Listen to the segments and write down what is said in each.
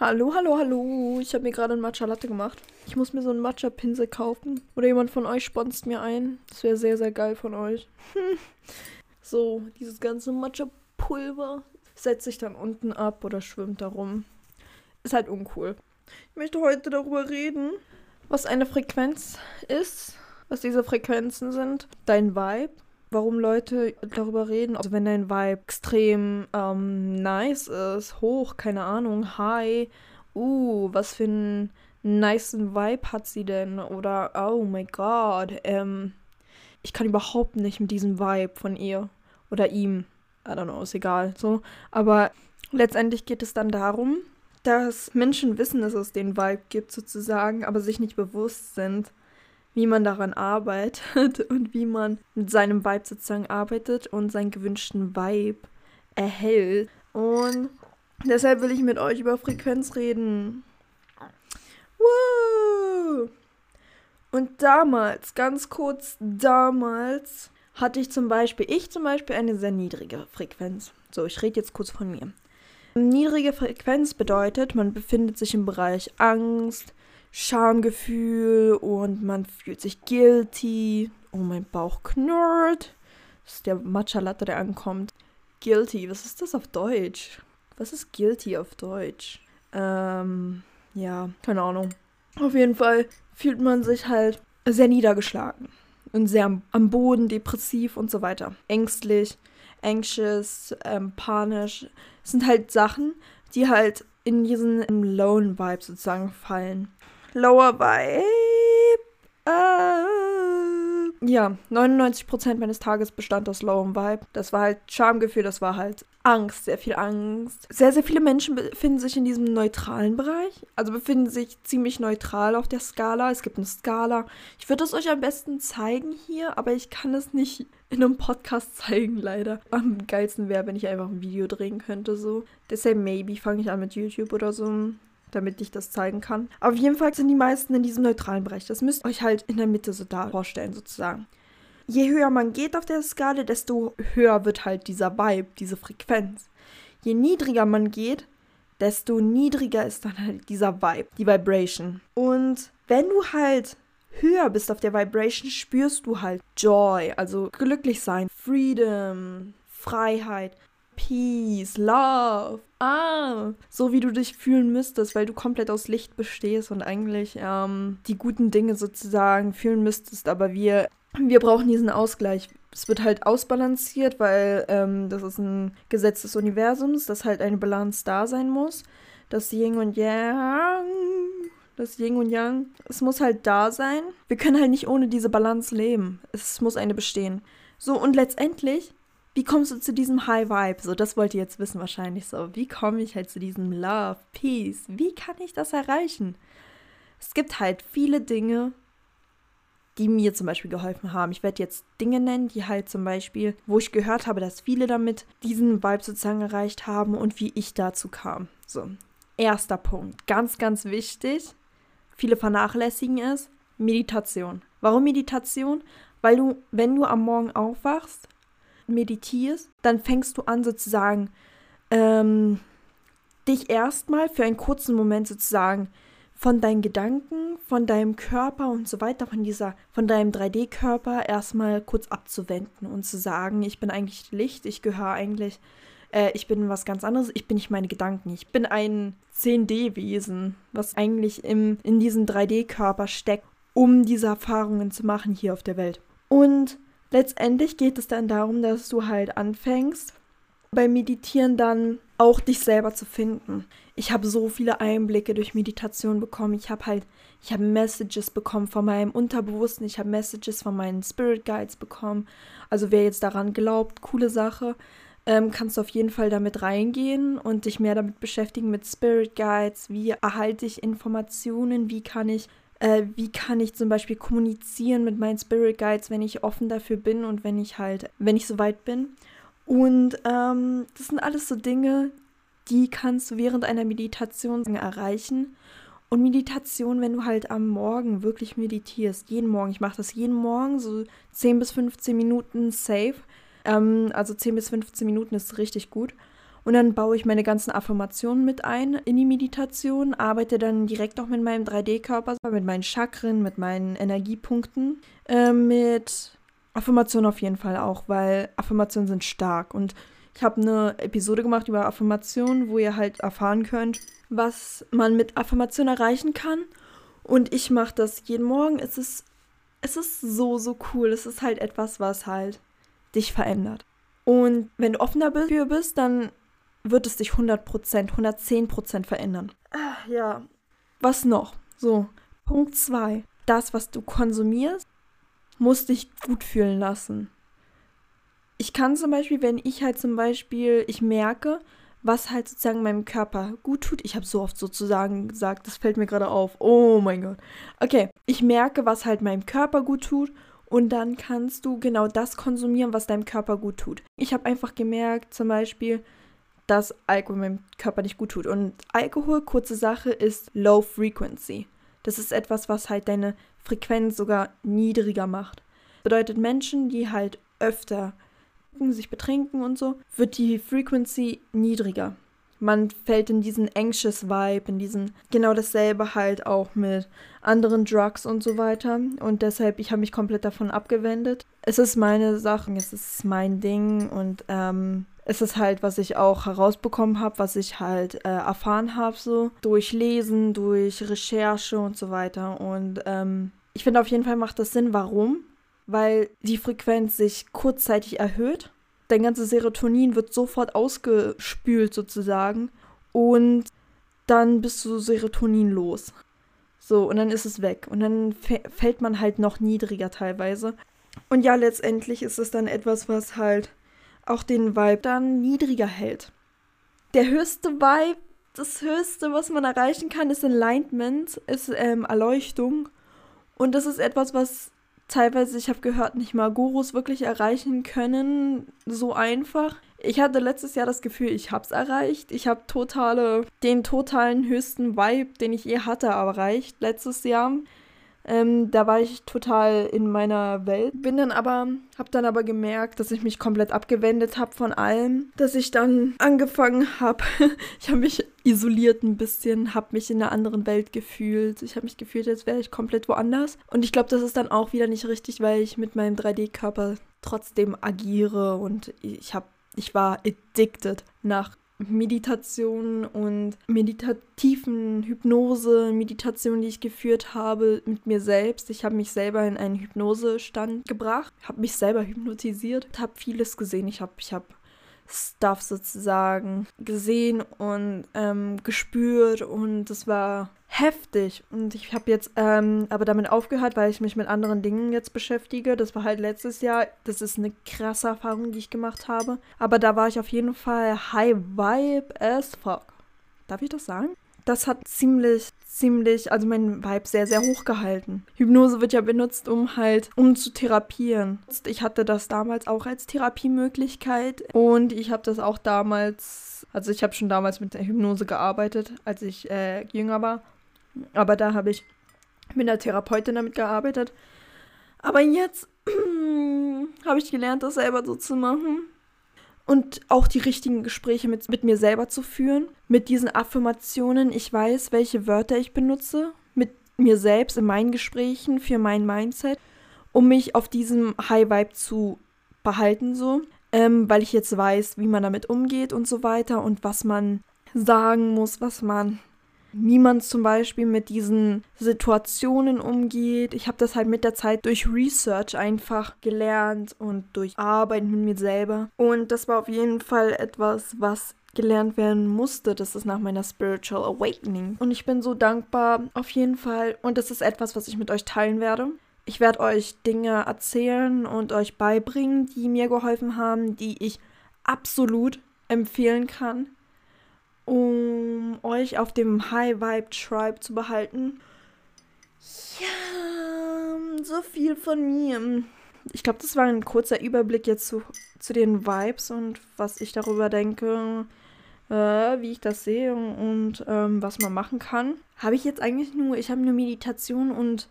Hallo, hallo, hallo. Ich habe mir gerade einen Matcha Latte gemacht. Ich muss mir so einen Matcha Pinsel kaufen. Oder jemand von euch sponst mir ein. Das wäre sehr, sehr geil von euch. so, dieses ganze Matcha Pulver setzt sich dann unten ab oder schwimmt da rum. Ist halt uncool. Ich möchte heute darüber reden, was eine Frequenz ist, was diese Frequenzen sind, dein Vibe, warum Leute darüber reden. Also wenn dein Vibe extrem ähm, nice ist, hoch, keine Ahnung, high, uh, was für einen niceen Vibe hat sie denn? Oder oh my god, ähm, ich kann überhaupt nicht mit diesem Vibe von ihr oder ihm. I don't know, ist egal. So. Aber letztendlich geht es dann darum, dass Menschen wissen, dass es den Vibe gibt, sozusagen, aber sich nicht bewusst sind, wie man daran arbeitet und wie man mit seinem Vibe sozusagen arbeitet und seinen gewünschten Vibe erhält. Und deshalb will ich mit euch über Frequenz reden. Woo! Und damals, ganz kurz damals, hatte ich zum Beispiel, ich zum Beispiel eine sehr niedrige Frequenz. So, ich rede jetzt kurz von mir. Niedrige Frequenz bedeutet, man befindet sich im Bereich Angst, Schamgefühl und man fühlt sich guilty. Oh, mein Bauch knurrt. Das ist der Matcha Latte, der ankommt. Guilty, was ist das auf Deutsch? Was ist guilty auf Deutsch? Ähm, ja, keine Ahnung. Auf jeden Fall fühlt man sich halt sehr niedergeschlagen und sehr am, Boden, depressiv und so weiter. Ängstlich, anxious, ähm, panisch. Das sind halt Sachen, die halt in diesen Lone Vibe sozusagen fallen. Lower Vibe. Äh, ja, 99% meines Tages bestand aus Lower Vibe. Das war halt Schamgefühl, das war halt Angst, sehr viel Angst. Sehr, sehr viele Menschen befinden sich in diesem neutralen Bereich. Also befinden sich ziemlich neutral auf der Skala. Es gibt eine Skala. Ich würde es euch am besten zeigen hier, aber ich kann es nicht in einem Podcast zeigen, leider. Am geilsten wäre, wenn ich einfach ein Video drehen könnte, so. Deshalb maybe fange ich an mit YouTube oder so damit ich das zeigen kann. Auf jeden Fall sind die meisten in diesem neutralen Bereich. Das müsst ihr euch halt in der Mitte so da vorstellen, sozusagen je höher man geht auf der Skala, desto höher wird halt dieser Vibe, diese Frequenz. Je niedriger man geht, desto niedriger ist dann halt dieser Vibe, die Vibration. Und wenn du halt höher bist auf der Vibration, spürst du halt Joy, also glücklich sein, Freedom, Freiheit, Peace, Love. Ah, so wie du dich fühlen müsstest, weil du komplett aus Licht bestehst und eigentlich ähm, die guten Dinge sozusagen fühlen müsstest, aber wir wir brauchen diesen Ausgleich. Es wird halt ausbalanciert, weil ähm, das ist ein Gesetz des Universums, dass halt eine Balance da sein muss. Das Yin und Yang, das Yin und Yang, es muss halt da sein. Wir können halt nicht ohne diese Balance leben. Es muss eine bestehen. So, und letztendlich, wie kommst du zu diesem High Vibe? So, das wollt ihr jetzt wissen wahrscheinlich so. Wie komme ich halt zu diesem Love, Peace? Wie kann ich das erreichen? Es gibt halt viele Dinge, die mir zum Beispiel geholfen haben. Ich werde jetzt Dinge nennen, die halt zum Beispiel, wo ich gehört habe, dass viele damit diesen Vibe sozusagen erreicht haben und wie ich dazu kam. So, erster Punkt, ganz, ganz wichtig, viele vernachlässigen es, Meditation. Warum Meditation? Weil du, wenn du am Morgen aufwachst, meditierst, dann fängst du an sozusagen, ähm, dich erstmal für einen kurzen Moment sozusagen von deinen Gedanken, von deinem Körper und so weiter, von dieser, von deinem 3D-Körper erstmal kurz abzuwenden und zu sagen, ich bin eigentlich Licht, ich gehöre eigentlich, äh, ich bin was ganz anderes, ich bin nicht meine Gedanken, ich bin ein 10D-Wesen, was eigentlich im, in diesem 3D-Körper steckt, um diese Erfahrungen zu machen hier auf der Welt. Und letztendlich geht es dann darum, dass du halt anfängst, beim Meditieren dann auch dich selber zu finden. Ich habe so viele Einblicke durch Meditation bekommen. Ich habe halt, ich habe Messages bekommen von meinem Unterbewussten. Ich habe Messages von meinen Spirit Guides bekommen. Also wer jetzt daran glaubt, coole Sache, ähm, kannst du auf jeden Fall damit reingehen und dich mehr damit beschäftigen mit Spirit Guides. Wie erhalte ich Informationen? Wie kann ich äh, wie kann ich zum Beispiel kommunizieren mit meinen Spirit Guides, wenn ich offen dafür bin und wenn ich halt, wenn ich soweit bin. Und ähm, das sind alles so Dinge, die kannst du während einer Meditation erreichen. Und Meditation, wenn du halt am Morgen wirklich meditierst, jeden Morgen, ich mache das jeden Morgen, so 10 bis 15 Minuten safe. Ähm, also 10 bis 15 Minuten ist richtig gut. Und dann baue ich meine ganzen Affirmationen mit ein in die Meditation, arbeite dann direkt auch mit meinem 3D-Körper, mit meinen Chakren, mit meinen Energiepunkten, äh, mit Affirmationen auf jeden Fall auch, weil Affirmationen sind stark. Und ich habe eine Episode gemacht über Affirmationen, wo ihr halt erfahren könnt, was man mit Affirmationen erreichen kann. Und ich mache das jeden Morgen. Es ist, es ist so, so cool. Es ist halt etwas, was halt dich verändert. Und wenn du offener dafür bist, dann wird es dich 100%, 110% verändern. Ah, ja. Was noch? So, Punkt 2. Das, was du konsumierst, muss dich gut fühlen lassen. Ich kann zum Beispiel, wenn ich halt zum Beispiel, ich merke, was halt sozusagen meinem Körper gut tut. Ich habe so oft sozusagen gesagt, das fällt mir gerade auf. Oh mein Gott. Okay, ich merke, was halt meinem Körper gut tut und dann kannst du genau das konsumieren, was deinem Körper gut tut. Ich habe einfach gemerkt, zum Beispiel, dass Alkohol meinem Körper nicht gut tut. Und Alkohol, kurze Sache, ist Low Frequency. Das ist etwas, was halt deine Frequenz sogar niedriger macht. Bedeutet Menschen, die halt öfter sich betrinken und so, wird die Frequency niedriger. Man fällt in diesen anxious Vibe, in diesen genau dasselbe halt auch mit anderen Drugs und so weiter. Und deshalb, ich habe mich komplett davon abgewendet. Es ist meine Sache, es ist mein Ding und ähm, es ist halt, was ich auch herausbekommen habe, was ich halt äh, erfahren habe, so durch Lesen, durch Recherche und so weiter. Und ähm, ich finde auf jeden Fall macht das Sinn. Warum? Weil die Frequenz sich kurzzeitig erhöht. Dein ganzes Serotonin wird sofort ausgespült sozusagen. Und dann bist du Serotonin los. So, und dann ist es weg. Und dann fällt man halt noch niedriger teilweise. Und ja, letztendlich ist es dann etwas, was halt auch den Vibe dann niedriger hält. Der höchste Vibe, das höchste, was man erreichen kann, ist Enlightenment, ist ähm, Erleuchtung. Und das ist etwas, was teilweise, ich habe gehört, nicht mal Gurus wirklich erreichen können, so einfach. Ich hatte letztes Jahr das Gefühl, ich habe es erreicht. Ich habe totale, den totalen höchsten Vibe, den ich je hatte, erreicht letztes Jahr. Ähm, da war ich total in meiner Welt. Bin dann aber, hab dann aber gemerkt, dass ich mich komplett abgewendet habe von allem. Dass ich dann angefangen habe, ich habe mich isoliert ein bisschen, habe mich in einer anderen Welt gefühlt. Ich habe mich gefühlt, als wäre ich komplett woanders. Und ich glaube, das ist dann auch wieder nicht richtig, weil ich mit meinem 3D-Körper trotzdem agiere und ich habe, ich war addicted nach Meditation und meditativen Hypnose, Meditation, die ich geführt habe mit mir selbst. Ich habe mich selber in einen Hypnosestand gebracht, habe mich selber hypnotisiert, habe vieles gesehen. Ich habe ich hab Stuff sozusagen gesehen und ähm, gespürt und es war heftig. Und ich habe jetzt ähm, aber damit aufgehört, weil ich mich mit anderen Dingen jetzt beschäftige. Das war halt letztes Jahr. Das ist eine krasse Erfahrung, die ich gemacht habe. Aber da war ich auf jeden Fall high vibe as fuck. Darf ich das sagen? Das hat ziemlich, ziemlich, also mein Vibe sehr, sehr hoch gehalten. Hypnose wird ja benutzt, um halt, um zu therapieren. Ich hatte das damals auch als Therapiemöglichkeit und ich habe das auch damals, also ich habe schon damals mit der Hypnose gearbeitet, als ich äh, jünger war. Aber da habe ich mit einer Therapeutin damit gearbeitet. Aber jetzt habe ich gelernt, das selber so zu machen. Und auch die richtigen Gespräche mit, mit mir selber zu führen. Mit diesen Affirmationen. Ich weiß, welche Wörter ich benutze. Mit mir selbst in meinen Gesprächen für mein Mindset. Um mich auf diesem High Vibe zu behalten, so. Ähm, weil ich jetzt weiß, wie man damit umgeht und so weiter. Und was man sagen muss, was man wie man zum Beispiel mit diesen Situationen umgeht. Ich habe das halt mit der Zeit durch Research einfach gelernt und durch Arbeit mit mir selber. Und das war auf jeden Fall etwas, was gelernt werden musste. Das ist nach meiner Spiritual Awakening. Und ich bin so dankbar auf jeden Fall. Und das ist etwas, was ich mit euch teilen werde. Ich werde euch Dinge erzählen und euch beibringen, die mir geholfen haben, die ich absolut empfehlen kann euch auf dem High Vibe Tribe zu behalten. Ja, so viel von mir. Ich glaube, das war ein kurzer Überblick jetzt zu, zu den Vibes und was ich darüber denke, äh, wie ich das sehe und ähm, was man machen kann. Habe ich jetzt eigentlich nur, ich habe nur Meditation und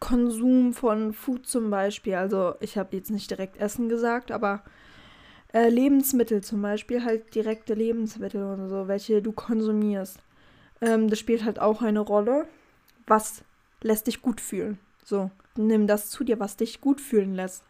Konsum von Food zum Beispiel. Also ich habe jetzt nicht direkt Essen gesagt, aber Äh, Lebensmittel zum Beispiel, halt direkte Lebensmittel und so, welche du konsumierst. Ähm, das spielt halt auch eine Rolle. Was lässt dich gut fühlen? So, nimm das zu dir, was dich gut fühlen lässt.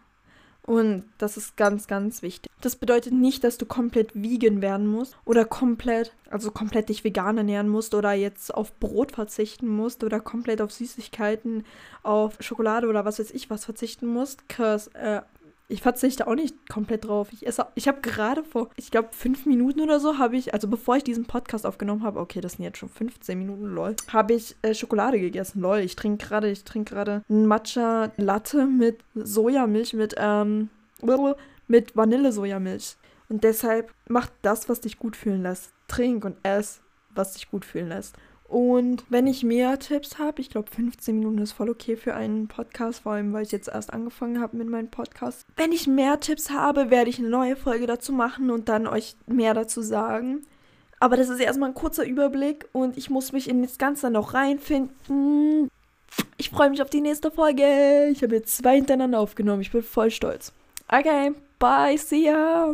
Und das ist ganz, ganz wichtig. Das bedeutet nicht, dass du komplett vegan werden musst oder komplett, also komplett dich vegan ernähren musst oder jetzt auf Brot verzichten musst oder komplett auf Süßigkeiten, auf Schokolade oder was weiß ich was verzichten musst. Cause äh, ich verzichte auch nicht komplett drauf. Ich esse, ich habe gerade vor, ich glaube, fünf Minuten oder so habe ich, also bevor ich diesen Podcast aufgenommen habe, okay, das sind jetzt schon 15 Minuten, lol, habe ich äh, Schokolade gegessen, lol. Ich trinke gerade, ich trinke gerade Matcha Latte mit Sojamilch, mit, ähm, mit Vanille-Sojamilch. Und deshalb mach das, was dich gut fühlen lässt. Trink und ess, was dich gut fühlen lässt. Und wenn ich mehr Tipps habe, ich glaube 15 Minuten ist voll okay für einen Podcast, vor allem weil ich jetzt erst angefangen habe mit meinem Podcast. Wenn ich mehr Tipps habe, werde ich eine neue Folge dazu machen und dann euch mehr dazu sagen. Aber das ist erstmal ein kurzer Überblick und ich muss mich in das Ganze noch reinfinden. Ich freue mich auf die nächste Folge. Ich habe jetzt zwei hintereinander aufgenommen. Ich bin voll stolz. Okay, bye, see ya.